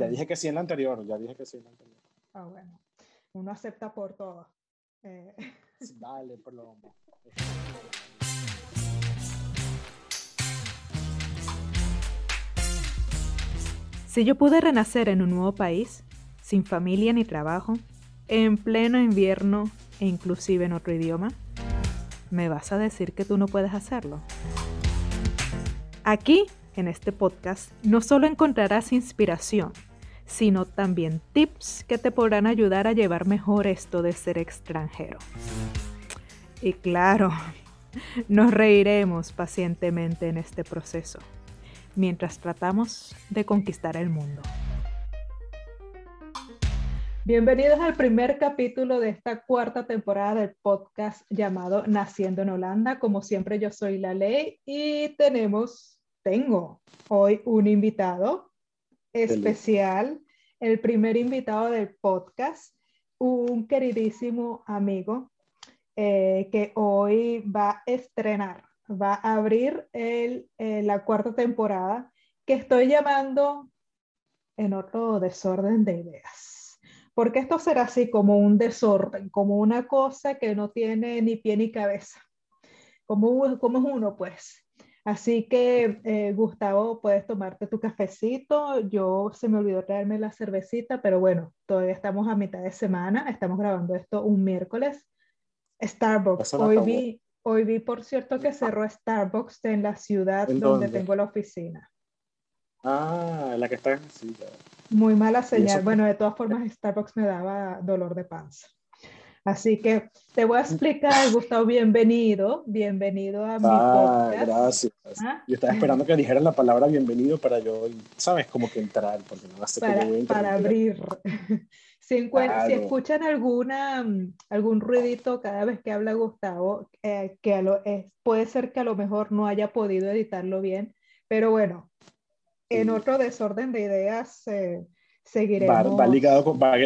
Ya dije que sí en la anterior, ya dije que sí en la anterior. Ah, bueno. Uno acepta por todo. Eh. Dale, plomo. Si yo pude renacer en un nuevo país, sin familia ni trabajo, en pleno invierno e inclusive en otro idioma, ¿me vas a decir que tú no puedes hacerlo? Aquí, en este podcast, no solo encontrarás inspiración, sino también tips que te podrán ayudar a llevar mejor esto de ser extranjero. Y claro, nos reiremos pacientemente en este proceso, mientras tratamos de conquistar el mundo. Bienvenidos al primer capítulo de esta cuarta temporada del podcast llamado Naciendo en Holanda. Como siempre, yo soy la ley y tenemos, tengo hoy un invitado especial, el primer invitado del podcast, un queridísimo amigo eh, que hoy va a estrenar, va a abrir el, eh, la cuarta temporada que estoy llamando en otro desorden de ideas porque esto será así como un desorden, como una cosa que no tiene ni pie ni cabeza, como, como es uno, pues. Así que, eh, Gustavo, puedes tomarte tu cafecito. Yo se me olvidó traerme la cervecita, pero bueno, todavía estamos a mitad de semana. Estamos grabando esto un miércoles. Starbucks. Hoy vi, hoy vi, por cierto, que cerró Starbucks en la ciudad donde tengo la oficina. Ah, la que está en sí, muy mala señal. Bueno, de todas formas, Starbucks me daba dolor de panza. Así que te voy a explicar, Gustavo, bienvenido, bienvenido a mi ah, podcast. Gracias. ¿Ah? Yo estaba esperando que dijeran la palabra bienvenido para yo, ¿sabes? Como que entrar, porque no hace para, para abrir. si, si, escuchan alguna, algún ruidito cada vez que habla Gustavo, eh, que a lo, puede ser que a lo mejor no haya podido editarlo bien, pero bueno, en otro desorden de ideas eh, seguiremos. Va, ligado con, va,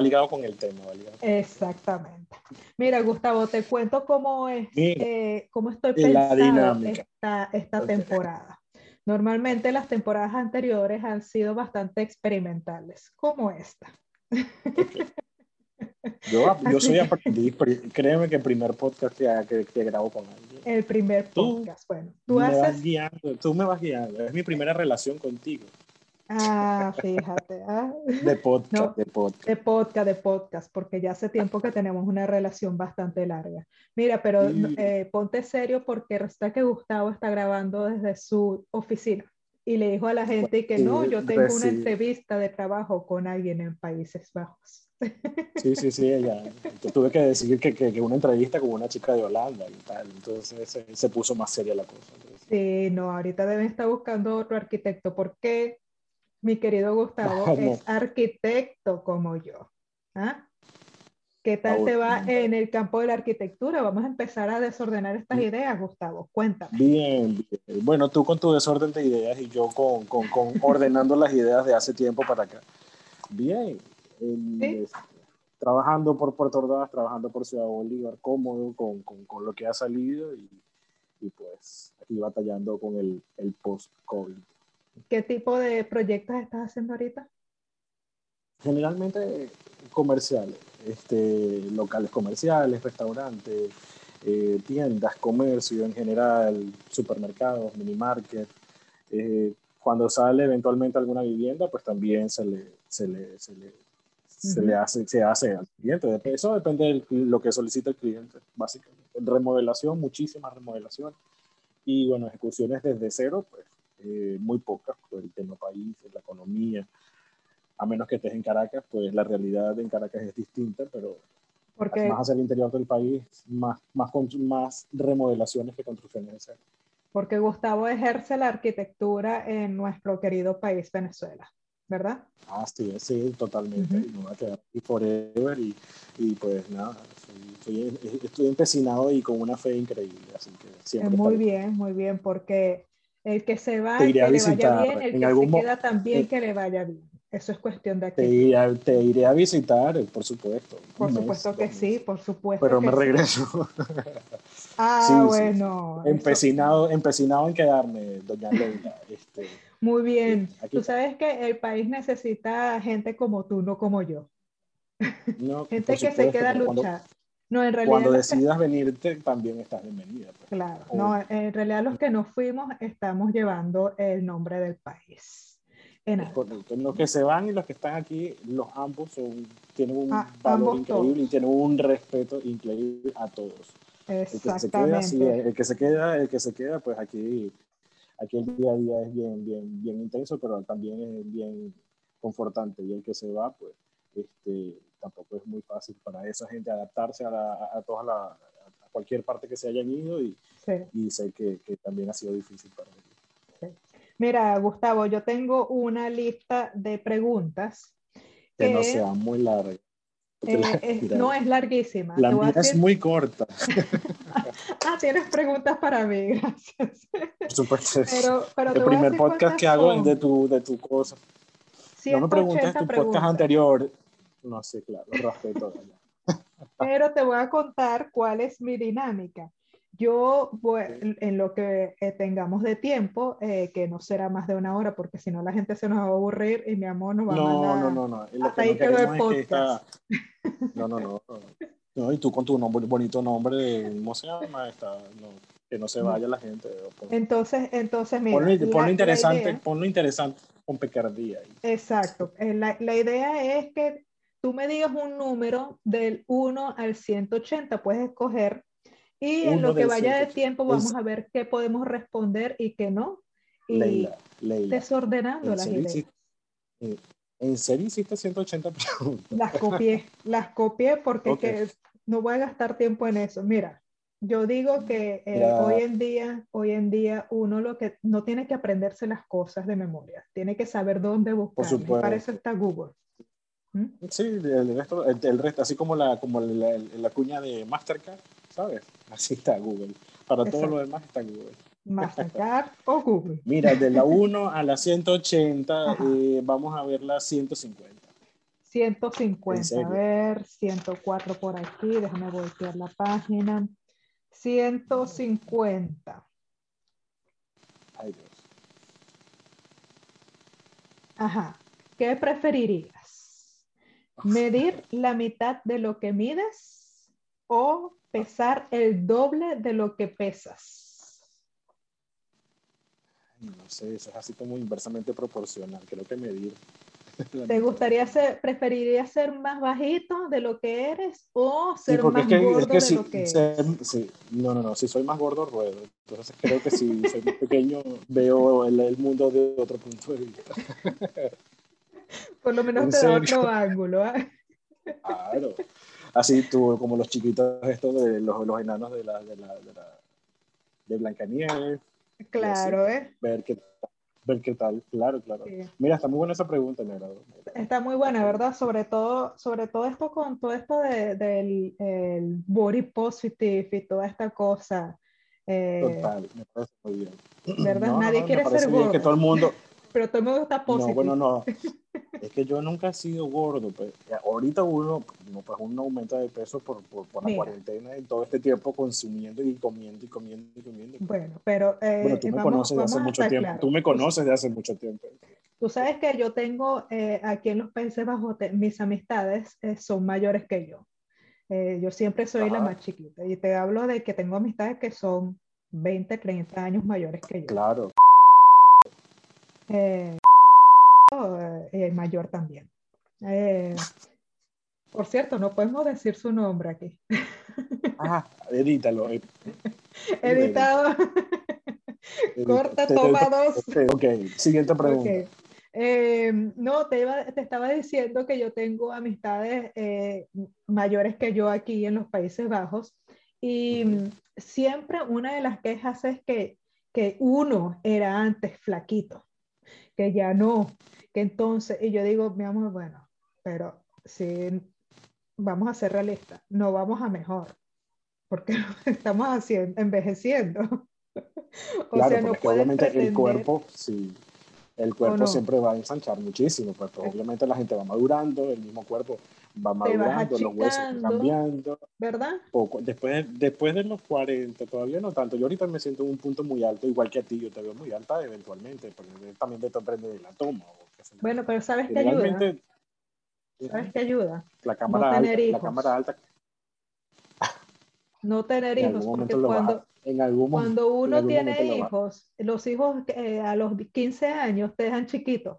ligado, con el tema. Exactamente. Mira, Gustavo, te cuento cómo, es, eh, cómo estoy pensando esta, esta temporada. Normalmente las temporadas anteriores han sido bastante experimentales, como esta. Yo, yo soy aprendiz, créeme que el primer podcast que, que, grabo con alguien. El primer podcast, bueno. Tú, me vas guiando, tú me vas guiando, es mi primera relación contigo. Ah, fíjate. ¿ah? De podcast, de podcast. De podcast, de podcast, porque ya hace tiempo que tenemos una relación bastante larga. Mira, pero eh, ponte serio porque resulta que Gustavo está grabando desde su oficina y le dijo a la gente que no, yo tengo una entrevista de trabajo con alguien en Países Bajos. Sí, sí, sí, ella. Yo tuve que decir que, que, una entrevista con una chica de Holanda y tal, entonces se, se puso más seria la cosa. Sí, no, ahorita deben estar buscando otro arquitecto, porque mi querido Gustavo es arquitecto como yo. ¿Ah? ¿Qué tal te va en el campo de la arquitectura? Vamos a empezar a desordenar estas ideas, Gustavo. Cuéntame. Bien, bien. Bueno, tú con tu desorden de ideas y yo con, con, con ordenando las ideas de hace tiempo para acá. Bien, trabajando por Puerto Ordaz, trabajando por Ciudad Bolívar, cómodo con, con, con lo que ha salido y, y, pues aquí batallando con el, el post-COVID. ¿Qué tipo de proyectos estás haciendo ahorita? Generalmente comerciales, este, locales comerciales, restaurantes, eh, tiendas, comercio en general, supermercados, mini market. Eh, cuando sale eventualmente alguna vivienda, pues también se le, se le, se le se le hace, se hace al cliente. Eso depende de lo que solicita el cliente, básicamente. Remodelación, muchísimas remodelaciones. Y bueno, ejecuciones desde cero, pues eh, muy pocas, por el tema país, la economía. A menos que estés en Caracas, pues la realidad en Caracas es distinta, pero Porque... más hacia el interior del país, más, más, más remodelaciones que construcciones de cero. Porque Gustavo ejerce la arquitectura en nuestro querido país, Venezuela. ¿verdad? Ah, sí, sí, totalmente. Y me voy a quedar aquí forever y, y pues nada, estoy, estoy, empecinado y con una fe increíble, así que siempre. Muy bien, muy bien, porque el que se va, que le vaya bien, el que se queda también, eh, que le vaya bien. Eso es cuestión de aquí. Te iré, te iré a visitar, por supuesto. Por supuesto que sí, por supuesto. Pero me regreso. Ah, bueno. Empecinado, empecinado en quedarme, doña Leila. Este, Muy bien. Tú sabes que el país necesita gente como tú, no como yo. gente que se queda a luchar. No, en realidad cuando decidas venirte, también estás bienvenida. Pues. Claro, no, en realidad los que nos fuimos estamos llevando el nombre del país. En Los que se van y los que están aquí, los ambos son, tienen un ah, valor increíble y tienen un respeto increíble a todos. Exactamente. El que se queda, el que se queda, pues aquí, aquí el día a día es bien, bien, bien intenso, pero también es bien confortante. Y el que se va, pues, este, tampoco es muy fácil para esa gente adaptarse a, a, toda la, a cualquier parte que se hayan ido y, y sé que, que, también ha sido difícil para ellos. Mira, Gustavo, yo tengo una lista de preguntas. Que, no sea muy larga. Eh, no es larguísima. La mía es muy corta. ah, tienes preguntas para mí, gracias. Por supuesto. Pero, pero el primer podcast que hago es de tu, de tu cosa. No me preguntes tu podcast anterior. No sé, claro, respeto. Pero te voy a contar cuál es mi dinámica. Yo, voy, en lo que eh, tengamos de tiempo, eh, que no será más de una hora, porque si no la gente se nos va a aburrir y mi amor nos va no, a mandar. No, no, no, no. Hasta ahí quedó el podcast. No, no, no, no. y tú con tu nombre, bonito nombre, ¿cómo se llama? Esta, que no se vaya la gente. Entonces, entonces, mira. Ponlo, interesante, ponlo interesante con picardía. Exacto. Eh, la, la idea es que tú me digas un número del 1 al 180, puedes escoger, y en lo que vaya de tiempo vamos a ver qué podemos responder y qué no. Y desordenando las ideas. Eh, ¿En serio hiciste 180 preguntas? Las copié, las copié porque no voy a gastar tiempo en eso. Mira, yo digo que eh, hoy en día, hoy en día uno lo que no tiene que aprenderse las cosas de memoria, tiene que saber dónde buscar. Para eso está Google. ¿Mm? Sí, el resto, el, resto, así como la, como la, la, cuña de Mastercard, ¿sabes? Así está Google. Para todo lo demás está Google. Mastercard o Google. Mira, de la 1 a la 180, eh, vamos a ver la 150. 150, a ver, 104 por aquí, déjame voltear la página. 150. Ay Dios. Ajá. ¿Qué preferirías? Medir la mitad de lo que mides o pesar el doble de lo que pesas. No sé, eso es así como inversamente proporcional. Creo que medir. ¿Te gustaría ser, preferirías ser más bajito de lo que eres o ser más gordo de lo que eres? No, no, no, si soy más gordo, ruedo. Entonces creo que si soy más pequeño, veo el, el mundo de otro punto de vista. Por lo menos te da otro ángulo. ¿eh? Claro. Así tú, como los chiquitos estos de los, los enanos de la, de la, de, la, de Blancanieves. Claro, ¿eh? Ver qué, ver qué tal, claro, claro. Mira, está muy buena esa pregunta, me Está muy buena, ¿verdad? Sobre todo, sobre todo esto con todo esto de, del el body positive y toda esta cosa. Eh, Total, me parece muy bien. ¿Verdad? Nadie quiere ser gordo. Que todo el mundo, pero todo el mundo está positivo. No, bueno, no. Es que yo nunca he sido gordo. Pues. Ahorita uno, pues uno aumenta de peso por, por, por la cuarentena y todo este tiempo consumiendo y comiendo y comiendo y comiendo. Bueno, pero... Eh, bueno, tú me conoces de hace mucho tiempo. Tú me conoces de hace mucho tiempo. Tú sabes que yo tengo eh, aquí en los Países Bajos, mis amistades eh, son mayores que yo. yo siempre soy la más chiquita y te hablo de que tengo amistades que son 20, 30 años mayores que yo. Claro. Eh, eh, mayor también. Eh, por cierto, no podemos decir su nombre aquí. Ah, edítalo. Editado. Corta, toma dos. Ok, siguiente pregunta. no, te, te, estaba diciendo que yo tengo amistades mayores que yo aquí en los Países Bajos y siempre una de las quejas es que, que uno era antes flaquito que ya no, que entonces, y yo digo, mi amor, bueno, pero si vamos a ser realistas, no vamos a mejor, porque estamos haciendo, envejeciendo. o sea, no obviamente el cuerpo, sí. el cuerpo siempre va a ensanchar muchísimo, pues, pues obviamente la gente va madurando, el mismo cuerpo va madurando, los huesos cambiando. ¿Verdad? Poco. Después, después de los 40, todavía no tanto. Yo ahorita me siento en un punto muy alto, igual que a ti, yo te veo muy alta eventualmente, pero también te prende de la toma. Bueno, pero ¿sabes qué ayuda? ¿Sabes qué ayuda? La cámara, alta, la cámara alta. No tener hijos, porque cuando, en algún cuando uno tiene hijos, los hijos eh, a los 15 años te dejan chiquitos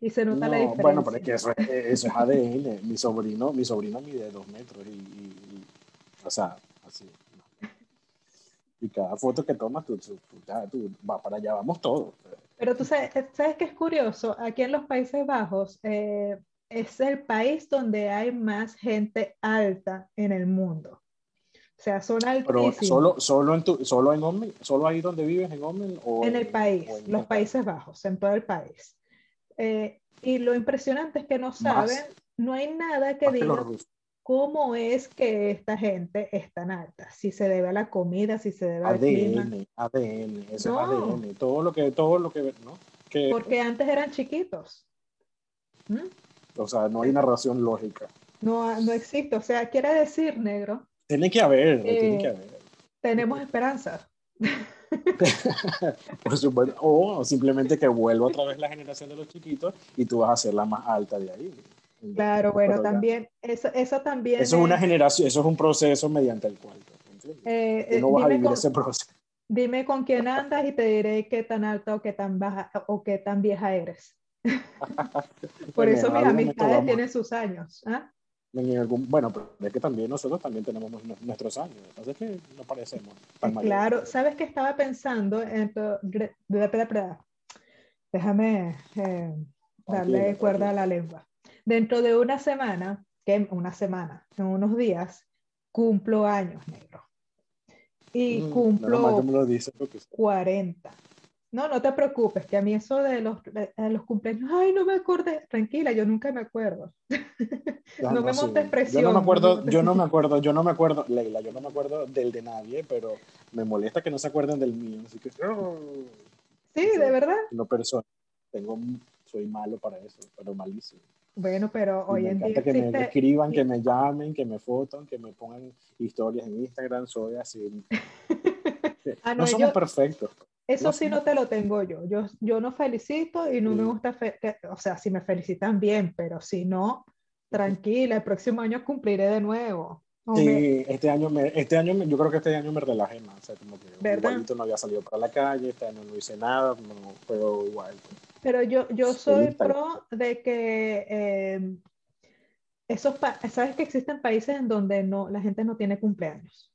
y se nota la diferencia. Bueno, pero es que eso, es ADN. mi sobrino, mi sobrino mide dos metros y, o sea, así. Y cada foto que tomas, tú, tú, tú, vas para allá, vamos todos. Pero tú sabes, sabes que es curioso, aquí en los Países Bajos eh, es el país donde hay más gente alta en el mundo. O sea, son altísimos. Pero solo, solo, en tu, solo, en solo ahí donde vives, en Omen? O en el país, los Países Bajos, en todo el país. Eh, y lo impresionante es que no saben, no hay nada que diga cómo es que esta gente es tan alta. Si se debe a la comida, si se debe al ADN, ADN, eso es ADN, todo lo que, todo lo que, ¿no? Que, Porque antes eran chiquitos. ¿Mm? O sea, no hay narración lógica. No, no existe. O sea, quiere decir, negro. Tiene que haber, tiene que haber. Tenemos esperanza. Por supuesto. O simplemente que vuelva otra vez la generación de los chiquitos y tú vas a ser la más alta de ahí. Claro, bueno, también, eso, eso también. Eso es, una generación, eso es un proceso mediante el cual. Eh, eh, no vas a vivir ese proceso. Dime con quién andas y te diré qué tan alta o qué tan baja o qué tan vieja eres. Por eso mis amistades tienen sus años. ¿Ah? bueno, pero es que también nosotros también tenemos nuestros años, entonces que no parecemos Claro, ¿sabes qué estaba pensando? En Déjame eh, darle cuerda a la lengua. Dentro de una semana, que una semana, en unos días, cumplo años, negro. Y mm, cumplo 40. No, no te preocupes, que a mí eso de los, los cumpleaños, ay, no me acordé, tranquila, yo nunca me acuerdo. no, me montes presión. Yo no me acuerdo, yo no me acuerdo, yo no me acuerdo, Leila, yo no me acuerdo del de nadie, pero me molesta que no se acuerden del mío, así que... Oh. sí, de verdad. No, pero tengo, soy malo para eso, pero malísimo. Bueno, pero hoy en día. Que me escriban, que me llamen, que me foton, que me pongan historias en Instagram, soy así. ah, no, no somos perfectos. Eso sí no te lo tengo yo. Yo, yo no felicito y no me gusta, o sea, si me felicitan bien, pero si no, tranquila, el próximo año cumpliré de nuevo. Sí, este año, me, este año yo creo que este año me relajé más, o sea, como que igualito no había salido para la calle, este año no hice nada, no, pero igual. Pues. Pero yo, yo soy pro de que eh, esos, sabes que existen países en donde no, la gente no tiene cumpleaños.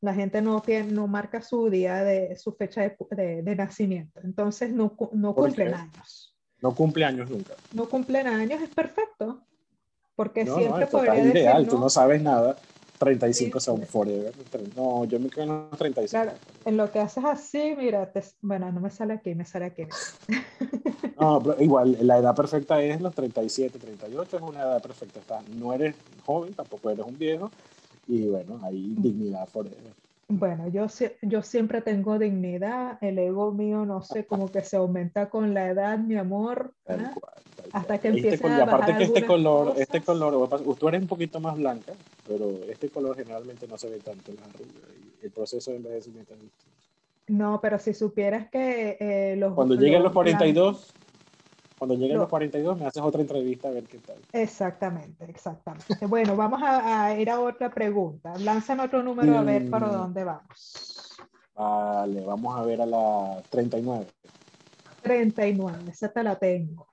La gente no, tiene, no marca su día de su fecha de, de, nacimiento. Entonces no, no cumplen años. No cumple años nunca. No cumplen años, es perfecto. Porque siempre no, podría decir, ideal, tú no sabes nada. 35 son forever. No, yo me quedo en los 35. Claro, en lo que haces así, mira, bueno, no me sale aquí, me sale aquí. no, pero igual, la edad perfecta es los 37, 38, es una edad perfecta. No eres joven, tampoco eres un viejo, y bueno, hay dignidad forever. Bueno, yo, yo siempre tengo dignidad, el ego mío, no sé, como que se aumenta con la edad, mi amor, hasta que empiece a Y aparte que este color, este color, tú eres un poquito más blanca, pero este color generalmente no se ve tanto en la arrugas, el proceso de envejecimiento es distinto. No, pero si supieras que eh, los... Cuando lleguen los 42, cuando lleguen los 42 me haces otra entrevista a ver qué tal. Exactamente, exactamente. bueno, vamos a, ir a otra pregunta. Lánzame otro número a ver para mm. dónde vamos. Vale, vamos a ver a la 39. 39, esa te la tengo.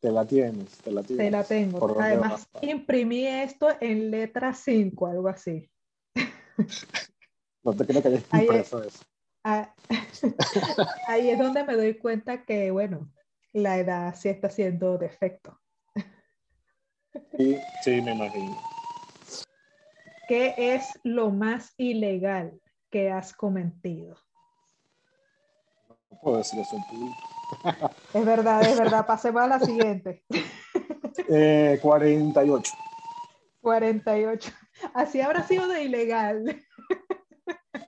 Te la tienes, te la tienes. Te la tengo. Además, imprimí esto en letra 5, algo así. no te creo que hayas impreso eso. Ah, ahí es donde me doy cuenta que, bueno, la edad sí está haciendo defecto. Sí, sí, me imagino. ¿Qué es lo más ilegal que has cometido? No puedo decir eso en público. Es verdad, es verdad. Pasemos a la siguiente. Eh, 48. 48. Así habrá sido de ilegal.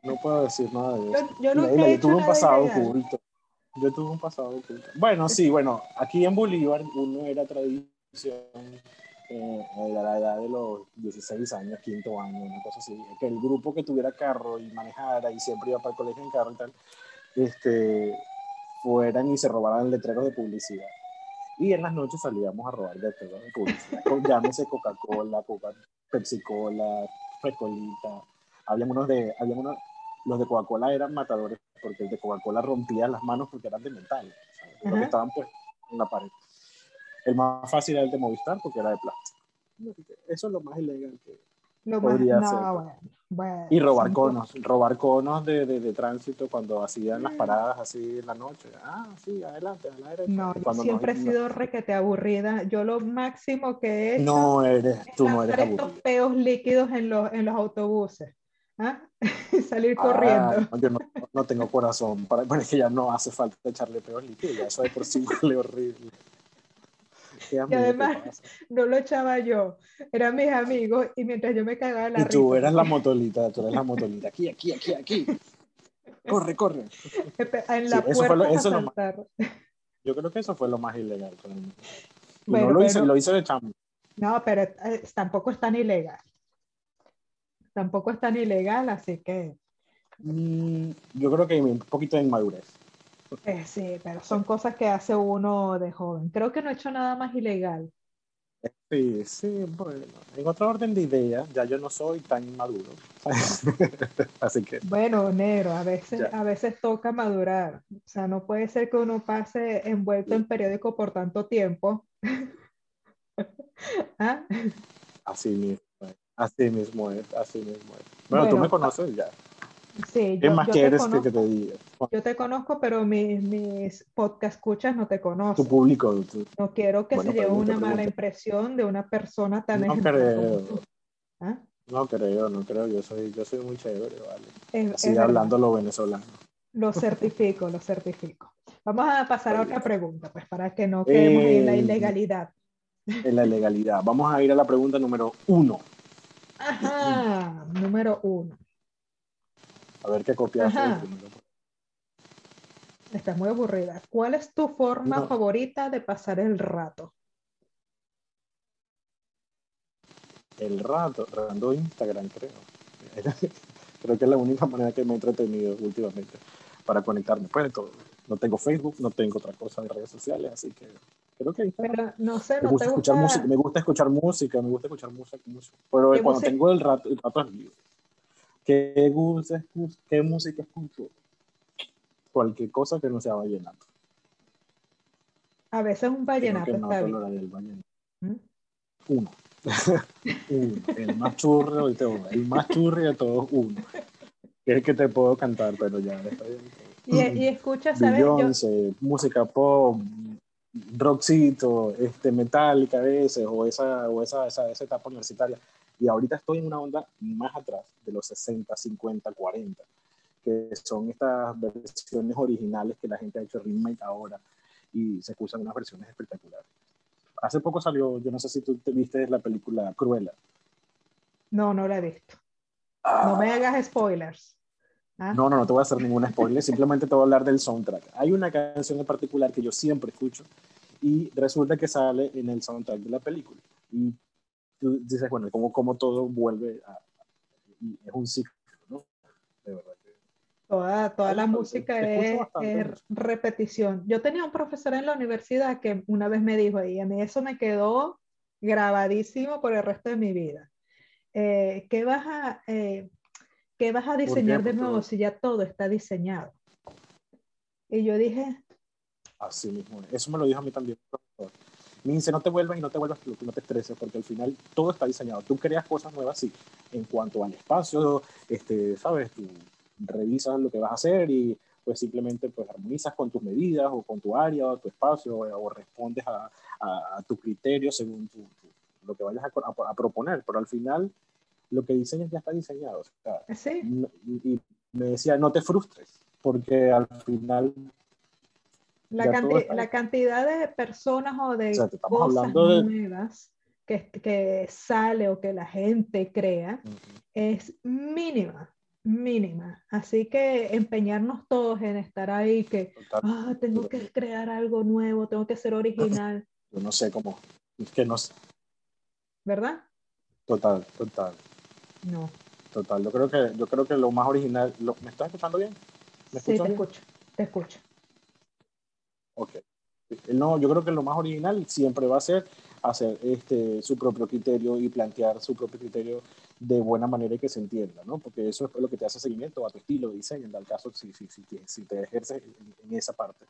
No puedo decir nada de eso. Yo, nunca he hecho un pasado oculto. Yo tuve un pasado oculto. Bueno, sí, bueno, aquí en Bolívar uno era tradición eh, a la edad de los 16 años, quinto año, una cosa así, que el grupo que tuviera carro y manejara y siempre iba para el colegio en carro y tal, este, fueran y se robaran letreros de publicidad. Y en las noches salíamos a robar letreros de publicidad. Llámese Coca-Cola, Coca Pepsi-Cola, Frescolita. Habían unos de, habían unos, los de Coca-Cola eran matadores porque el de Coca-Cola rompía las manos porque eran de metal, los que estaban pues en la pared. El más fácil era el de Movistar porque era de plástico. Eso es lo más ilegal que podría ser. y robar conos, robar conos de, de, tránsito cuando hacían las mm. paradas así en la noche. Ah, sí, adelante, a la derecha. No, siempre he sido requete aburrida. Yo lo máximo que he No eres, tú no eres estos peos líquidos en los, en los autobuses. ¿Ah? salir ah, corriendo. yo no, tengo corazón, para, bueno, que ya no hace falta echarle peos líquidos, ya eso de por sí huele horrible. Y además no lo echaba yo, eran mis amigos y mientras yo me cagaba la Y tú eras la motolita, tú eras la motolita, aquí, aquí, aquí, aquí. Corre, corre. En la puerta lo, Yo creo que eso fue lo más ilegal. no lo, hice, lo hice de chamo. No, pero eh, tampoco es tan ilegal. Tampoco es tan ilegal, así que... Mm, yo creo que hay un poquito de inmadurez. Eh, sí, pero son cosas que hace uno de joven. Creo que no he hecho nada más ilegal. Sí, sí, bueno, en otra orden de ideas, ya yo no soy tan inmaduro. Así que. Bueno, negro, a veces, a veces toca madurar. O sea, no puede ser que uno pase envuelto en periódico por tanto tiempo. ¿Ah? Así mismo, así mismo es, así mismo es. Bueno, tú me conoces ya. Sí, ¿Qué más quieres que, te diga? Yo te conozco, pero mis, mis podcast escuchas no te conocen. Tu público. No quiero que se lleve una mala impresión de una persona tan No creo. ¿Ah? No creo, no creo. Yo soy, yo soy muy chévere, vale. Sigue hablando lo venezolano. Lo certifico, lo certifico. Vamos a pasar a otra pregunta, pues para que no quedemos en la eh, ilegalidad. En la ilegalidad. Vamos a ir a la pregunta número uno. Ajá, número uno. A ver qué copias. Estás muy aburrida. ¿Cuál es tu forma favorita de pasar el rato? El rato, rando Instagram, creo. creo que es la única manera que me he entretenido últimamente para conectarme. Pues todo. No tengo Facebook, no tengo otra cosa de redes sociales, así que creo que Pero no sé, me, gusta escuchar música, me gusta escuchar música, me gusta escuchar música, pero cuando tengo el rato, el rato es libre. ¿Qué, qué música escucho? Cualquier cosa que no sea vallenato. A veces un vallenato está bien. ¿Mm? Uno. uno. El más churro de todos. El más churro de todos, uno. Que es que te puedo cantar, pero ya está bien. Y, y escucha, ¿sabes? Beyoncé, música pop, rockcito, este, metálica a veces, o esa, o esa, esa, esa etapa universitaria. Y ahorita estoy en una onda más atrás, de los 60, 50, 40, que son estas versiones originales que la gente ha hecho remake ahora y se escuchan unas versiones espectaculares. Hace poco salió, yo no sé si tú te viste la película Cruella. No, no la he visto. No me ah. hagas spoilers. ¿Ah? No, no, no te voy a hacer ningún spoiler, simplemente te voy a hablar del soundtrack. Hay una canción en particular que yo siempre escucho y resulta que sale en el soundtrack de la película. Y tú dices, bueno, como, como todo vuelve a, es un ciclo, ¿no? De verdad Toda, toda la música es, repetición. Yo tenía un profesor en la universidad que una vez me dijo, y a mí eso me quedó grabadísimo por el resto de mi vida. Eh, ¿qué, vas a, eh, ¿Qué vas a diseñar de nuevo si ya todo está diseñado? Y yo dije... Así mismo. Eso me lo dijo a mí también. Me dice, no te vuelvas y no te vuelvas, no te estreses, porque al final todo está diseñado. Tú creas cosas nuevas, sí, en cuanto al espacio, este, ¿sabes? Tú revisas lo que vas a hacer y pues simplemente pues armonizas con tus medidas o con tu área o tu espacio o, respondes a, a, tu criterio según tu, lo que vayas a, proponer, pero al final lo que diseñas ya está diseñado. ¿Sí? y me decía, no te frustres, porque al final la, cantidad de personas o de cosas nuevas que, que, sale o que la gente crea es mínima, mínima. Así que empeñarnos todos en estar ahí, que ah, tengo que crear algo nuevo, tengo que ser original. Yo no sé cómo, es que no sé. ¿Verdad? Total, total. No. Total, yo creo que, yo creo que lo más original, ¿me estás escuchando bien? ¿Me sí, te escucho, te escucho. Ok. No, yo creo que lo más original siempre va a ser hacer este, su propio criterio y plantear su propio criterio de buena manera y que se entienda, ¿no? Porque eso es lo que te hace seguimiento a tu estilo de diseño, en tal caso, si, si, si, si te ejerces en, esa parte.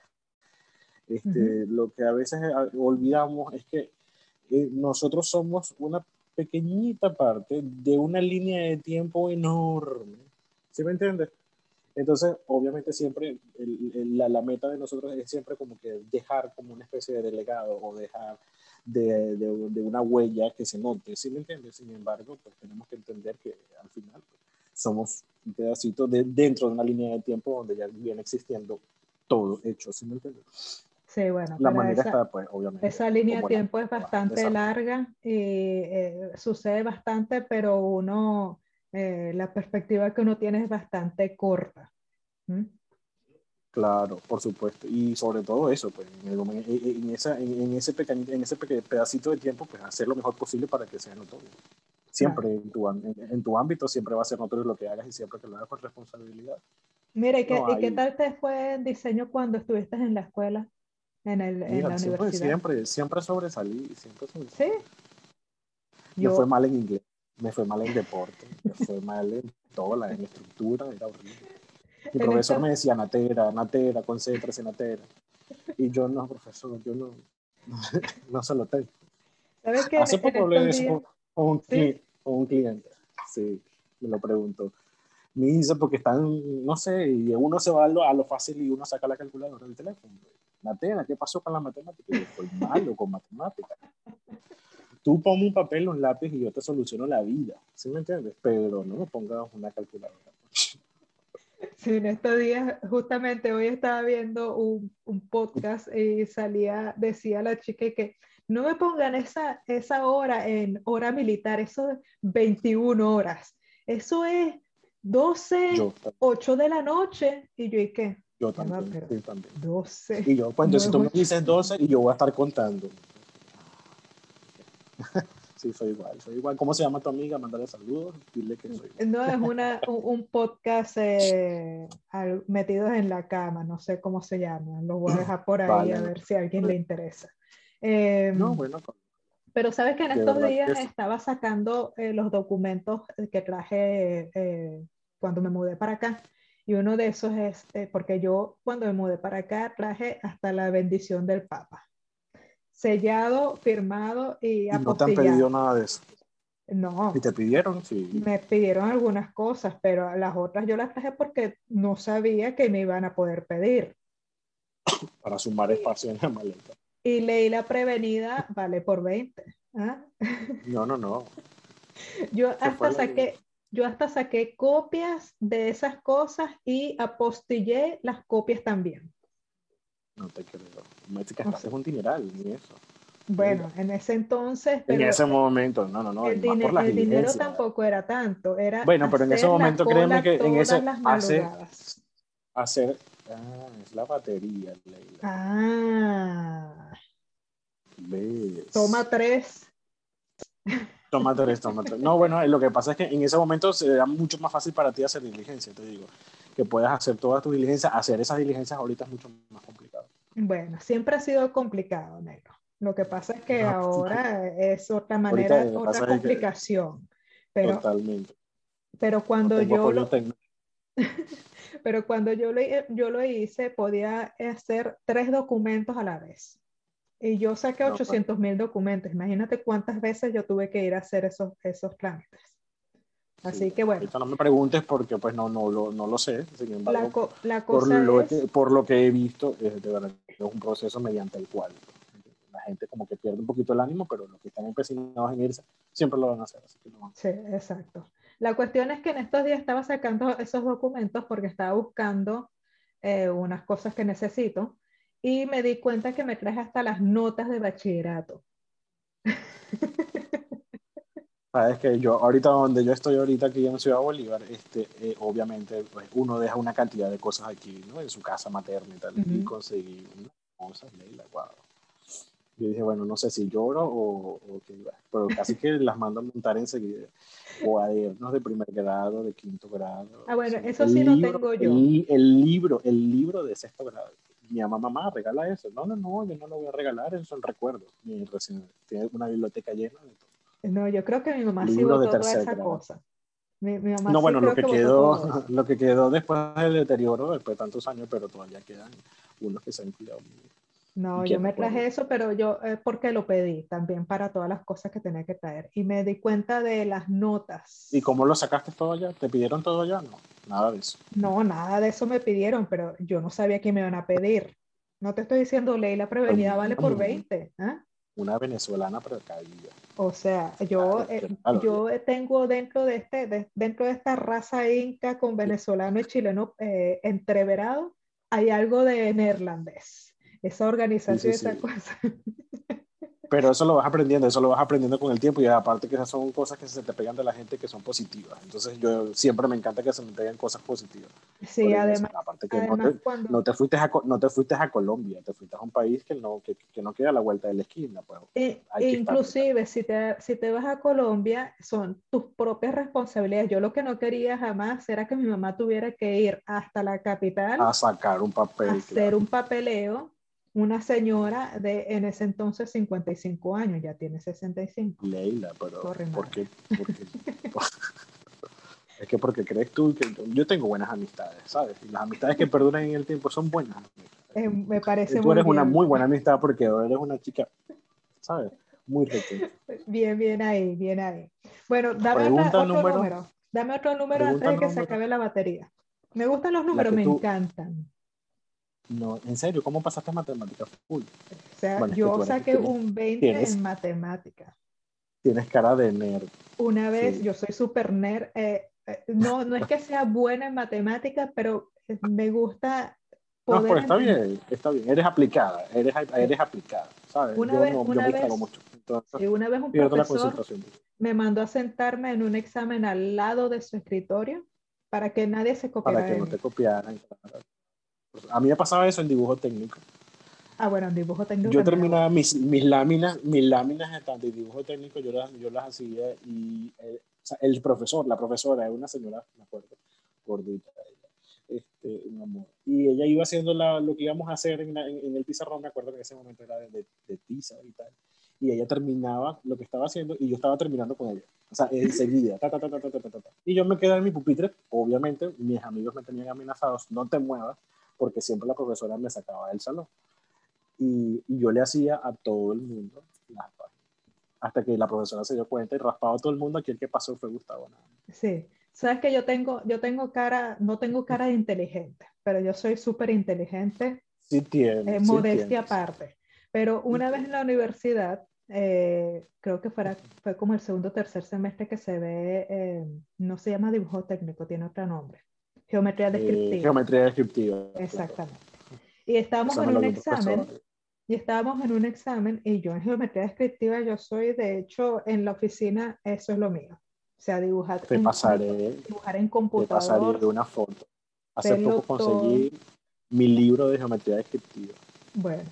Este, Lo que a veces ah, olvidamos es que eh, nosotros somos una pequeñita parte de una línea de tiempo enorme. ¿Sí me entiendes? Entonces, obviamente siempre la, la, meta de nosotros es siempre como que dejar como una especie de delegado o dejar de, de, una huella que se note, ¿sí me entiendes? Sin embargo, pues tenemos que entender que al final pues, somos un pedacito de, dentro de una línea de tiempo donde ya viene existiendo todo hecho, ¿sí me entiendes? Sí, bueno, la manera esa, está, pues, obviamente. Esa línea de tiempo es bastante larga y eh, sucede bastante, pero uno, eh, la perspectiva que uno tiene es bastante corta. Claro, por supuesto. Y sobre todo eso, pues, en, esa, en, ese, en ese pedacito de tiempo, pues, hacer lo mejor posible para que sea notorio. Siempre en, tu, en, tu ámbito, siempre va a ser notorio lo que hagas y siempre que lo hagas con responsabilidad. Mira, ¿y qué, ¿y qué tal te fue en diseño cuando estuviste en la escuela? En, el, en la siempre, universidad. Siempre, siempre sobresalí. Siempre ¿Sí? Me fue mal en inglés, me fue mal en deporte, me fue mal en toda la en estructura, era horrible. Mi profesor me decía, Natera, Natera, concéntrese, Natera. Y yo, no, profesor, yo no, no se lo tengo. ¿Sabes qué? Hace poco hablé de eso con un, un cliente, sí, me lo preguntó. Me dice, porque están, no sé, y uno se va a lo, a lo fácil y uno saca la calculadora del teléfono. Matena, ¿qué pasó con la matemática? Yo soy malo con matemáticas. Tú ponme un papel, un lápiz y yo te soluciono la vida, ¿sí me entiendes? Pero no me pongas una calculadora. Sí, en estos días, justamente hoy estaba viendo un, un, podcast y salía, decía la chica que no me pongan esa, esa hora en hora militar, eso es 21 horas, eso es 12, 8 de la noche, y yo, ¿y qué? Yo también, sí, también. 12. Y yo, cuando si tú me dices 12 y yo voy a estar contando. sí, soy igual, soy igual. ¿Cómo se llama tu amiga? Mándale saludos, dile que soy igual. No, es una, un podcast eh, metidos en la cama, no sé cómo se llama. Lo voy a dejar por ahí a ver si a alguien le interesa. Eh, no, bueno. Pero sabes que en estos días estaba sacando eh, los documentos que traje eh, cuando me mudé para acá. Y uno de esos es, eh, porque yo cuando me mudé para acá traje hasta la bendición del Papa. Sellado, firmado y apostillado. ¿No te han pedido nada de eso? No. ¿Y te pidieron? Sí. Me pidieron algunas cosas, pero las otras yo las traje porque no sabía que me iban a poder pedir. Para sumar espacio en la maleta. Y leí la prevenida, vale por 20. ¿ah? No, no, no. Yo hasta saqué, yo hasta saqué copias de esas cosas y apostillé las copias también. No te creo. Me que es un dineral, ni eso. Bueno, en ese entonces. en ese momento, no, no, no. El, dinero tampoco era tanto. Era bueno, pero en ese momento créeme que en ese. Hacer, hacer. Ah, es la batería, Leila. Ah. ¿Ves? Toma tres. Toma tres, toma tres. No, bueno, lo que pasa es que en ese momento será mucho más fácil para ti hacer diligencia, te digo. Que puedas hacer todas tus diligencias, hacer esas diligencias ahorita es mucho más complicado. Bueno, siempre ha sido complicado, negro. Lo que pasa es que ahora es otra manera, otra complicación. pero, totalmente. Pero cuando yo lo, pero cuando yo lo, yo lo hice, podía hacer tres documentos a la vez. Y yo saqué 800 pues. mil documentos. Imagínate cuántas veces yo tuve que ir a hacer esos, esos trámites. Así que bueno. no me preguntes porque pues no, no, lo, no lo sé. Sin embargo, la, por, lo que, por lo que he visto, es, de verdad, es un proceso mediante el cual la gente como que pierde un poquito el ánimo, pero los que están empecinados en irse siempre lo van a hacer. Así que Sí, exacto. La cuestión es que en estos días estaba sacando esos documentos porque estaba buscando eh, unas cosas que necesito y me di cuenta que me traje hasta las notas de bachillerato. Sabes que yo, ahorita donde yo estoy ahorita aquí en Ciudad Bolívar, este, eh, obviamente pues, uno deja una cantidad de cosas aquí, ¿no? En su casa materna y tal, y conseguí unas cosas, Leila, wow. Yo dije, bueno, no sé si lloro o, o qué, pero casi que las mando a montar enseguida. Cuadernos de primer grado, de quinto grado. Ah, bueno, eso sí lo tengo yo. El, el, libro, el libro de sexto grado. Mi mamá, mamá, regala eso. No, no, no, yo no lo voy a regalar, esos son recuerdos. Mi recién, tiene una biblioteca llena de todo. No, yo creo que mi mamá sí votó toda esa cosa. Mi, mi mamá no, sí bueno, lo que, quedó, lo que quedó después del deterioro, después de tantos años, pero todavía quedan unos que se han cuidado No, yo me traje eso, pero yo eh, porque lo pedí también para todas las cosas que tenía que traer. Y me di cuenta de las notas. ¿Y cómo lo sacaste todo allá? ¿Te pidieron todo allá? No, nada de eso. No, nada de eso me pidieron, pero yo no sabía que me iban a pedir. No te estoy diciendo, ley la prevenida vale por 20. ¿eh? Una venezolana precaída. O sea, yo, eh, yo tengo dentro de, este, de, dentro de esta raza inca con venezolano y chileno eh, entreverado, hay algo de neerlandés. Esa organización, Sí, sí, esa sí. cosa. Pero eso lo vas aprendiendo, eso lo vas aprendiendo con el tiempo y aparte que esas son cosas que se te pegan de la gente que son positivas. Entonces yo siempre me encanta que se me peguen cosas positivas. Sí, Por eso, además, aparte que además no, te, cuando... no, te fuiste a, no te fuiste a Colombia, te fuiste a un país que no, que, que no queda a la vuelta de la esquina. Pues. E- inclusive si te, si te vas a Colombia, son tus propias responsabilidades. Yo lo que no quería jamás era que mi mamá tuviera que ir hasta la capital a sacar un papel. a claro. hacer un papeleo. Una señora de en ese entonces 55 años, ya tiene 65. Leila, pero Corre, ¿por qué? Es que porque crees tú que yo tengo buenas amistades, ¿sabes? Y las amistades que perduran en el tiempo son buenas. Eh, me parece tú muy eres una muy buena amistad porque eres una chica, ¿sabes? Muy rica. Bien, bien ahí, bien ahí. Bueno, dame Pregunta otra- otro número- número. Dame otro número antes de que se acabe la batería. Me gustan los números, me tú- encantan. No, en serio, ¿cómo pasaste matemáticas? O sea, Bueno, yo eres- saqué un 20 tienes- en matemáticas. Tienes cara de nerd. Una vez, Sí. yo soy súper nerd, eh, eh, no, no es que sea buena en matemáticas, pero eh, me gusta No, poder pero está bien, está bien. Eres aplicada, eres, eres aplicada, ¿sabes? Una yo vez- no, una vez- mucho. Entonces, Y una vez un pierdo la profesor concentración. me mandó a sentarme en un examen al lado de su escritorio para que nadie se copiara Para que no te copiaran. A mí me pasaba eso en dibujo técnico. Ah, bueno, en dibujo técnico Yo terminaba mis, mis láminas, mis láminas de dibujo técnico, yo las, yo las hacía y el, o sea, el profesor, la profesora, es una señora, me acuerdo, gordita, este, un amor. Y ella iba haciendo la- lo que íbamos a hacer en, la- en- en el pizarrón, me acuerdo que en ese momento era de, de, de tiza y tal. Y ella terminaba lo que estaba haciendo y yo estaba terminando con ella. O sea, enseguida. ta, ta, ta. Y yo me quedé en mi pupitre. Obviamente, mis amigos me tenían amenazados, no te muevas, porque siempre la profesora me sacaba del salón y, y yo le hacía a todo el mundo las páginas. Hasta que la profesora se dio cuenta y raspaba a todo el mundo. Aquí el que pasó fue Gustavo. nada. Sí. Sabes que yo tengo, yo tengo cara, no tengo cara de inteligente, pero yo soy súper inteligente, Sí tiene. eh, sí modestia aparte. Pero una vez en la universidad, eh, creo que fuera, fue como el segundo o tercer semestre que se ve, eh, no se llama dibujo técnico, tiene otro nombre, geometría Eh, descriptiva. geometría descriptiva. Exactamente. Y estábamos Esa en un examen, y estábamos en un examen, y yo en geometría descriptiva, yo soy, de hecho, en la oficina, eso es lo mío. O sea, dibujar Te en, pasaré, dibujar en te pasaré computador, una foto. Hace poco conseguí mi libro de geometría descriptiva. Bueno,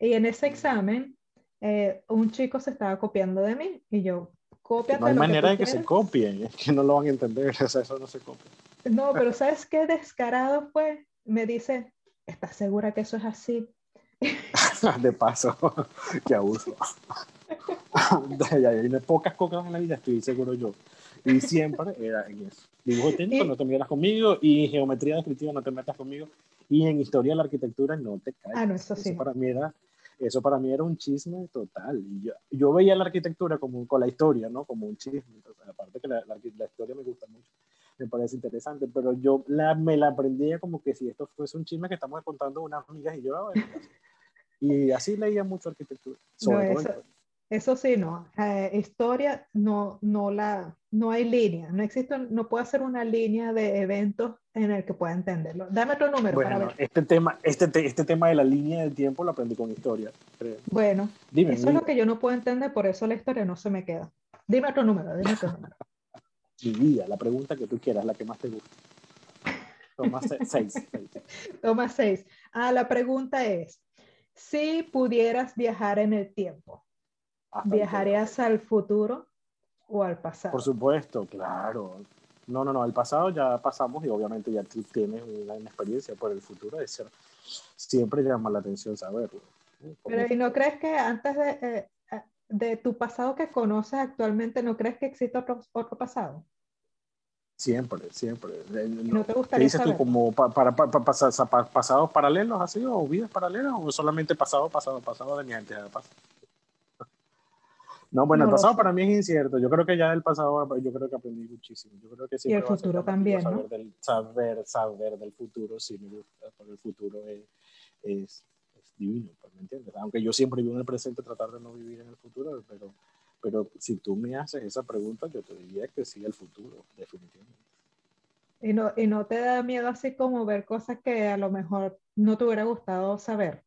y en ese examen, eh, un chico se estaba copiando de mí y yo, cópiate No hay manera de que se copien, es que no lo van a entender, o sea, eso no se copia. No, pero ¿sabes qué descarado fue? Me dice, ¿estás segura que eso es así? De paso, qué abuso. Hay pocas cosas en la vida, estoy seguro yo. Y siempre era en eso. Dibujo técnico, Y- no te metas conmigo. Y geometría descriptiva, no te metas conmigo. Y en historia de la arquitectura, no te caes. Ah, no, eso sí. para mí era, eso para mí era un chisme total. Y yo, yo veía la arquitectura como con la historia, ¿no? Como un chisme. Entonces, aparte que la, la, la historia me gusta mucho, me parece interesante, pero yo la, me la aprendía como que si esto fuese un chisme que estamos contando unas amigas y yo, ah, bueno, y así leía mucho arquitectura. Sobre No, todo eso- en- Eso sí, no. Eh, historia no, no la, no hay línea. No existe, no puedo hacer una línea de eventos en el que pueda entenderlo. Dame otro número para Bueno, ver. este tema, este, te- este tema de la línea del tiempo lo aprendí con historia. creo. Bueno, Dime, eso es lo que yo no puedo entender, por eso la historia no se me queda. Dime otro número, dime otro número. Mi vida, la pregunta que tú quieras, la que más te guste. Toma seis. Toma seis. Ah, la pregunta es, si pudieras viajar en el tiempo, ¿viajarías al futuro o al pasado? Por supuesto, claro. No, no, no, al pasado ya pasamos y obviamente ya tú tienes una, experiencia por el futuro ser. Siempre llama la atención saberlo. Pero ¿y no crees que antes de, eh, eh, de tu pasado que conoces actualmente, no crees que existe otro, otro pasado? Siempre, siempre. ¿No te gustaría ¿Qué dices tú como para, para, pasados paralelos así o vidas paralelas o solamente pasado, pasado, pasado de mi gente? No, bueno, el pasado para mí es incierto. Yo creo que ya del pasado, yo creo que aprendí muchísimo. Yo creo que y el futuro también, saber, del, saber, saber del futuro, sí me gusta, porque el futuro es, es, es divino, pues, ¿me entiendes? Aunque yo siempre vivo en el presente, tratar de no vivir en el futuro, pero pero si tú me haces esa pregunta, yo te diría que sí, el futuro, definitivamente. ¿Y no, ¿Y no te da miedo así como ver cosas que a lo mejor no te hubiera gustado saber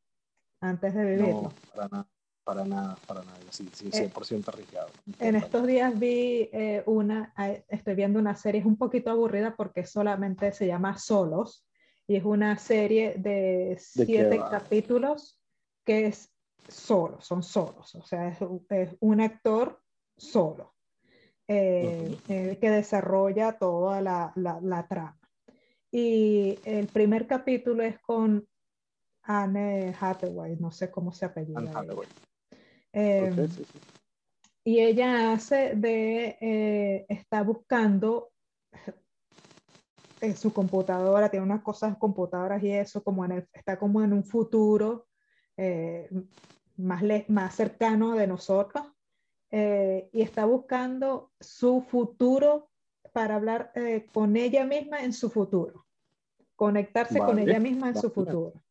antes de vivirlo? No, para nada, para nada, para nada. Sí, sí 100% arriesgado. En estos días vi eh, una, estoy viendo una serie, es un poquito aburrida porque solamente se llama Solos y es una serie de siete capítulos que es solo, son solos, o sea, es, un actor solo eh, eh, que desarrolla toda la, la, trama. Y el primer capítulo es con Anne Hathaway, no sé cómo se apellida. Anne Hathaway. Em, y ella hace de, eh, está buscando en su computadora, tiene unas cosas computadoras y eso, como en el, está como en un futuro más, más cercano de nosotros eh, y está buscando su futuro para hablar eh, con ella misma en su futuro, conectarse con ella misma en su futuro.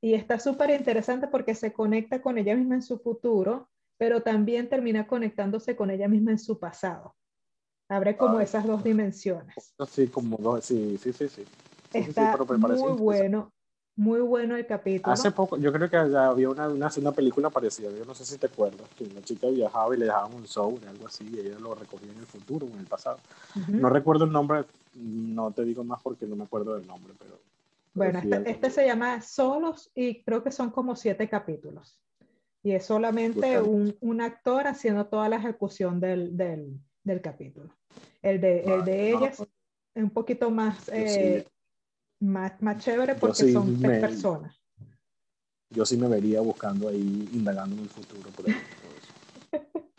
Y está súper interesante porque se conecta con ella misma en su futuro, pero también termina conectándose con ella misma en su pasado. Abre como esas dos dimensiones. Sí, como dos, sí, sí, sí, sí. Está muy bueno, muy bueno el capítulo. Hace poco, yo creo que había una, una, una, película parecida, yo no sé si te acuerdas, que una chica viajaba y le dejaban un show o algo así, y ella lo recogía en el futuro o en el pasado. No recuerdo el nombre, no te digo más porque no me acuerdo del nombre, pero... Bueno, este, este, se llama Solos y creo que son como siete capítulos. Y es solamente un, un, actor haciendo toda la ejecución del, del, del capítulo. El de, el de ella es un poquito más más, más chévere porque son tres personas. Yo sí me vería buscando ahí, indagando en el futuro por, eso.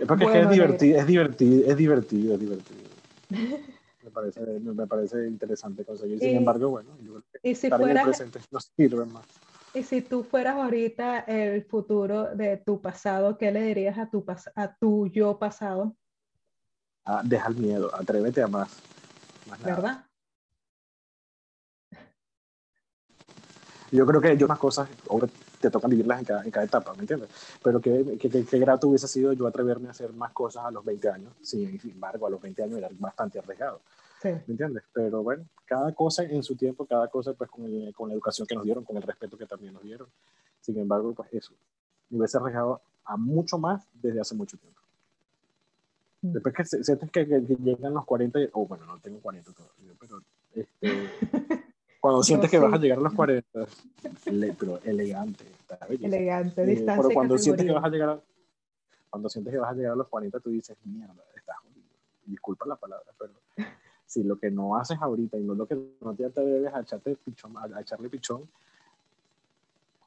Es porque es, divertido, es divertido, es divertido, es divertido. Me parece, me parece interesante conseguir. Sin embargo, bueno, yo creo que y si estar en el presente nos sirve más. Y si tú fueras ahorita el futuro de tu pasado, ¿qué le dirías a tu, a tu yo pasado? Ah, deja el miedo, atrévete a más. más ¿Verdad? Yo creo que yo más cosas te tocan vivirlas en cada, en cada etapa, ¿me entiendes? Pero qué que, que, grato hubiese sido yo atreverme a hacer más cosas a los 20 años. Sin embargo, a los 20 años era bastante arriesgado. ¿Me entiendes? Pero bueno, cada cosa en su tiempo, cada cosa pues con, el, con la educación que nos dieron, con el respeto que también nos dieron. Sin embargo, pues eso, me hubiese arriesgado a mucho más desde hace mucho tiempo. Mm. Después que sientes que, que, llegan los 40, o bueno, no tengo 40 todavía, pero este, Cuando sientes que vas a llegar a los 40, pero elegante. Elegante, eh, Pero cuando sientes que vas a llegar a, cuando sientes que vas a llegar a los 40, tú dices, mierda, estás jodido. Disculpa la palabra, pero si lo que no haces ahorita y no lo que no te atreves a, echarte pichón, a, echarle pichón,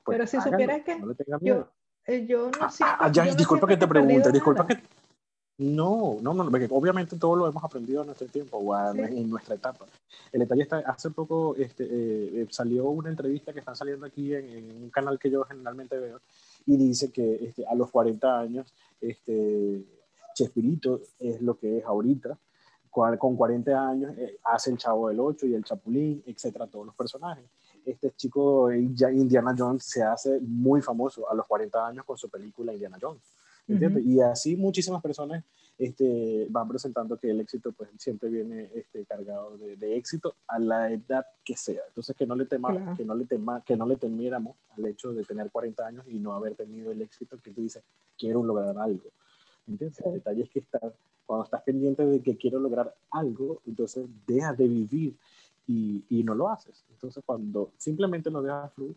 pues pero si supieras que no le yo, eh, yo no ah, siento, ah, ya, disculpa que te pregunte, disculpa que no, no, no, porque obviamente todo lo hemos aprendido en nuestro tiempo o en nuestra etapa. El detalle está, hace poco este, eh, eh, salió una entrevista que está saliendo aquí en, un canal que yo generalmente veo y dice que este, a los 40 años este, Chespirito es lo que es ahorita, con 40 años eh, hace el Chavo del 8 y el Chapulín, etcétera, todos los personajes. Este chico Indiana Jones se hace muy famoso a los 40 años con su película Indiana Jones. Y así muchísimas personas este, van presentando que el éxito pues siempre viene este, cargado de, éxito a la edad que sea. Entonces que no le tema, que no le tema, que no le temiéramos al hecho de tener 40 años y no haber tenido el éxito que tú dices, quiero lograr algo. ¿Entiendes? El detalle es que estás, cuando estás pendiente de que quiero lograr algo, entonces dejas de vivir y, y no lo haces. Entonces, cuando simplemente lo dejas fluir,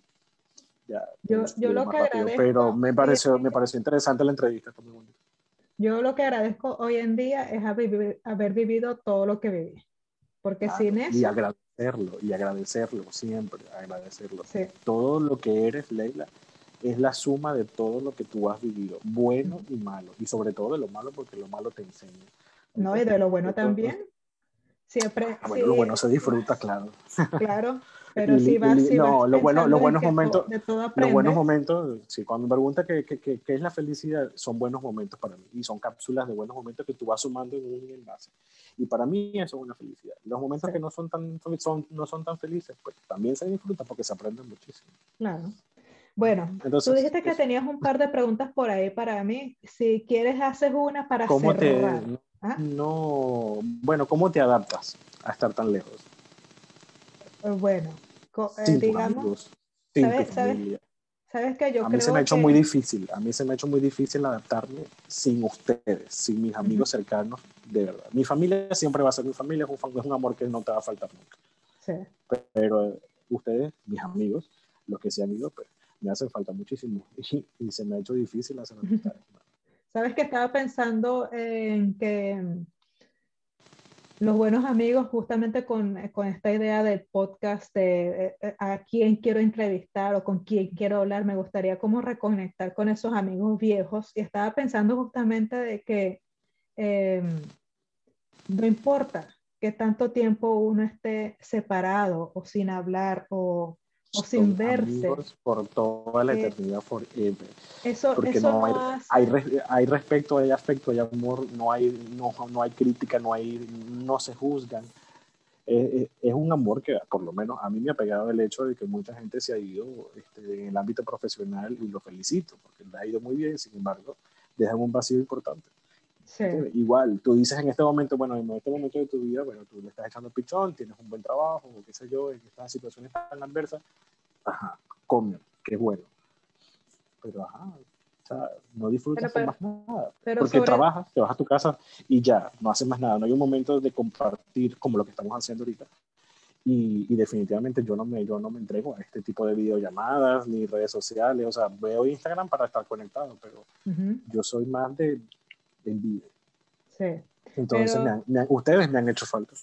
ya. Yo, yo lo que agradezco. Pero me pareció, me pareció interesante la entrevista. Yo lo que agradezco hoy en día es haber, haber vivido todo lo que viví. Porque sin eso. Y agradecerlo, y agradecerlo siempre, agradecerlo. Todo lo que eres, Leila, es la suma de todo lo que tú has vivido, bueno y malo, y sobre todo de lo malo porque lo malo te enseña. no, y de lo bueno también. Siempre. Ah, bueno, lo bueno se disfruta, claro. Claro, pero si vas. Si no, los buenos, los buenos momentos. los buenos momentos, sí, cuando me pregunta qué, qué, qué, es la felicidad, son buenos momentos para mí. Y son cápsulas de buenos momentos que tú vas sumando en un enlace. Y para mí eso es una felicidad. Los momentos que no son, tan, son, no son tan felices, pues también se disfrutan porque se aprenden muchísimo. Claro. Bueno, tú dijiste que tenías un par de preguntas por ahí para mí. Si quieres, haces una para ¿Cómo cerrar. Te, ¿Ah? no, bueno, ¿cómo te adaptas a estar tan lejos? Bueno, eh, digamos, ¿sabes, ¿sabes, que yo a mí se me ha hecho muy difícil, a mí se me ha hecho muy difícil adaptarme sin ustedes, sin mis amigos cercanos, de verdad. Mi familia siempre va a ser mi familia, es un, es un amor que no te va a faltar nunca. Sí. Pero, eh, ustedes, mis amigos, los que se han ido, pues me hacen falta muchísimo y, se me ha hecho difícil hacer Sabes que estaba pensando en que los buenos amigos, justamente con, con esta idea del podcast de eh, a quién quiero entrevistar o con quién quiero hablar, me gustaría como reconectar con esos amigos viejos. Y estaba pensando justamente de que em, no importa que tanto tiempo uno esté separado o sin hablar o o sin verse. Por toda la eh, eternidad, forever. Eso, Porque no, hay, hay, hay, respeto, hay afecto, hay amor, no hay, no, no hay crítica, no, hay, no se juzgan. es un amor que, por lo menos, a mí me ha pegado el hecho de que mucha gente se ha ido este, en el ámbito profesional y lo felicito, porque le ha ido muy bien, sin embargo, dejan un vacío importante. Igual, tú dices en este momento, bueno, en este momento de tu vida, bueno, tú le estás echando pichón, tienes un buen trabajo, o qué sé yo, en estas situaciones tan adversas, ajá, come, qué bueno. Pero, ajá, o sea, no disfrutas más nada. porque trabajas, te vas a tu casa y ya, no haces más nada. No hay un momento de compartir como lo que estamos haciendo ahorita. Y, y, definitivamente yo no, me, yo no me entrego a este tipo de videollamadas ni redes sociales. O sea, veo Instagram para estar conectado, pero yo soy más de, en Sí. Entonces, ustedes me han hecho falta.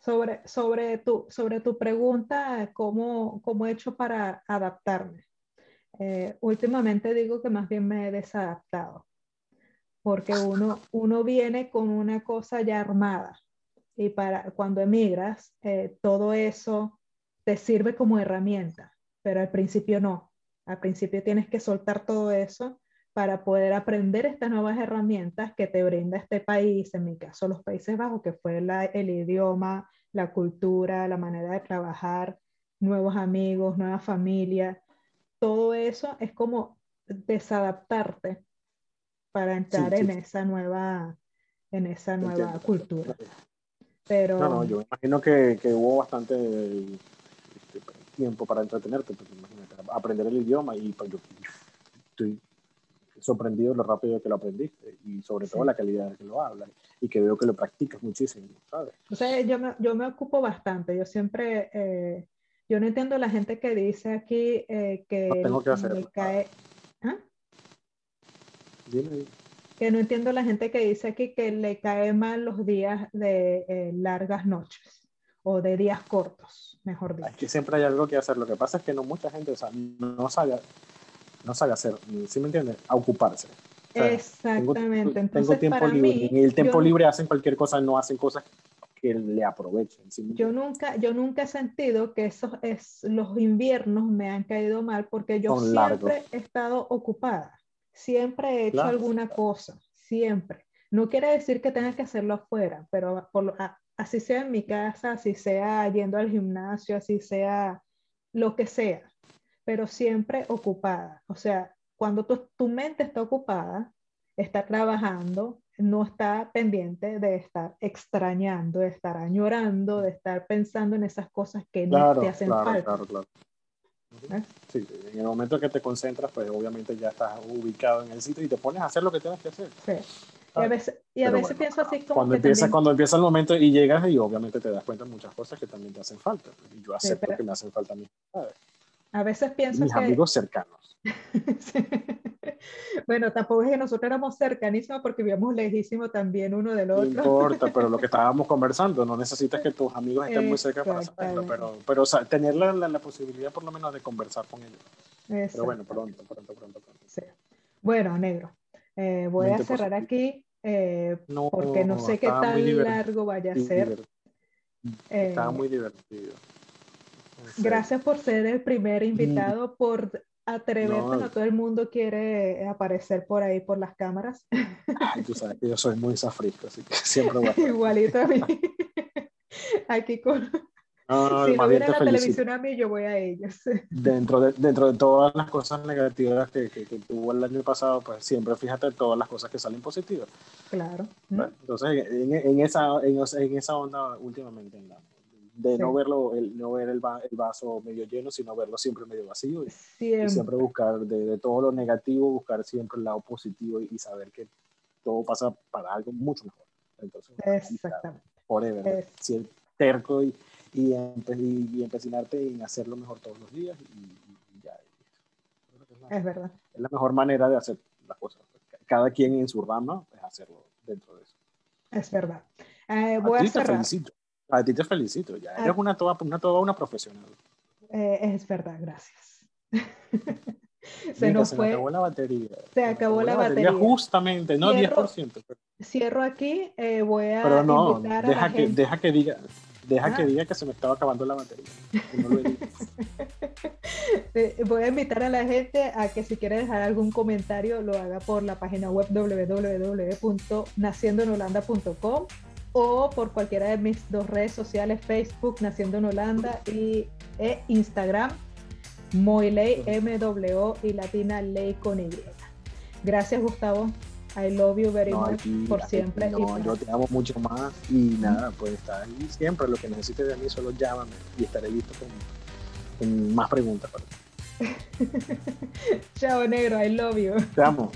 Sobre, sobre, tu, sobre tu pregunta, ¿cómo, ¿cómo he hecho para adaptarme? Eh, últimamente digo que más bien me he desadaptado, porque uno, uno viene con una cosa ya armada y para cuando emigras, eh, todo eso te sirve como herramienta, pero al principio no. Al principio tienes que soltar todo eso para poder aprender estas nuevas herramientas que te brinda este país, en mi caso los Países Bajos, que fue el idioma, la cultura, la manera de trabajar, nuevos amigos, nueva familia, todo eso es como desadaptarte para entrar en esa nueva, en esa nueva cultura. Pero, no, no, yo imagino que, que hubo bastante este, tiempo para entretenerte, porque imagínate, aprender el idioma y pues, yo estoy sorprendido lo rápido que lo aprendiste y sobre todo la calidad de que lo hablas y que veo que lo practicas muchísimo, ¿sabes? O sea, yo me, yo me ocupo bastante, yo siempre, eh, yo no entiendo la gente que dice aquí eh, que, tengo que hacer, cae... ¿Ah? Que no entiendo la gente que dice aquí que le cae mal los días de eh, largas noches o de días cortos, mejor dicho. Aquí siempre hay algo que hacer. Lo que pasa es que no mucha gente o sea, no sabe no sabe hacer, ¿sí me entiendes? A ocuparse. Exactamente. Tengo, tiempo libre. en el tiempo libre hacen cualquier cosa, no hacen cosas que le aprovechen. yo, nunca, yo nunca he sentido que esos es, los inviernos me han caído mal porque yo siempre he estado ocupada. Siempre he hecho alguna cosa, siempre. No quiere decir que tenga que hacerlo afuera, pero por, así sea en mi casa, así sea yendo al gimnasio, así sea lo que sea pero siempre ocupada. O sea, cuando tu, tu mente está ocupada, está trabajando, no está pendiente de estar extrañando, de estar añorando, de estar pensando en esas cosas que no te hacen falta. Claro, claro. ¿Eh? Sí, en el momento que te concentras, pues obviamente ya estás ubicado en el sitio y te pones a hacer lo que tienes que hacer. Sí. Y a veces, y a veces pienso así como cuando empieza, cuando empieza el momento y llegas y obviamente te das cuenta de muchas cosas que también te hacen falta. Y yo acepto que me hacen falta a mí. A veces pienso Mis amigos cercanos. Bueno, tampoco es que nosotros éramos cercanísimos porque vivíamos lejísimos también uno del otro. No importa, pero lo que estábamos conversando, no necesitas que tus amigos estén muy cerca para saberlo, pero, pero tener la, la, posibilidad por lo menos de conversar con ellos. Pero bueno, pronto, pronto, pronto. pronto. Sí. Bueno, negro, eh, voy a cerrar aquí eh, porque no sé qué tan largo vaya a ser. Estaba eh, muy divertido. Gracias por ser el primer invitado, por atreverte, no. todo el mundo quiere aparecer por ahí por las cámaras. Ay, tú sabes que yo soy muy safrisco, así que siempre voy a Igualito a mí. Aquí con... No, si no viene la televisión a mí, yo voy a ellos. Dentro de, dentro de todas las cosas negativas que, que, tuvo el año pasado, pues siempre fíjate todas las cosas que salen positivas. Claro. Entonces, en, en, esa, en, en, esa onda últimamente andamos de no verlo, el, no ver el, el, vaso medio lleno, sino verlo siempre medio vacío y siempre, buscar de, todo lo negativo, buscar siempre el lado positivo y, saber que todo pasa para algo mucho mejor. Entonces, Exactamente. Forever, es. ser terco y, y, y, empecinarte en hacerlo mejor todos los días y, ya. Es, verdad. Es la mejor manera de hacer las cosas. Cada quien en su rama es hacerlo dentro de eso. Es verdad. Eh, voy a, a cerrar. A ti te felicito, ya eres una toda una, toda una profesional. Eh, es verdad, gracias. se nos fue. Se acabó la batería. Se acabó la, batería. Justamente, no cierro, 10%. Cierro aquí, eh, voy a. Pero no, deja, que, deja que diga. Deja que ah. diga que se me estaba acabando la batería. Eh, voy a invitar a la gente a que si quiere dejar algún comentario lo haga por la página web www.naciendonholanda.com o por cualquiera de mis dos redes sociales, Facebook, Naciendo en Holanda y e Instagram, Moiley, M-W y Latina Ley con Y. Gracias, Gustavo. I love you very much por siempre. No, yo te amo mucho más y nada, pues estar ahí siempre. Lo que necesites de mí, solo llámame y estaré listo con, más preguntas. Chao, negro. I love you. Te amo.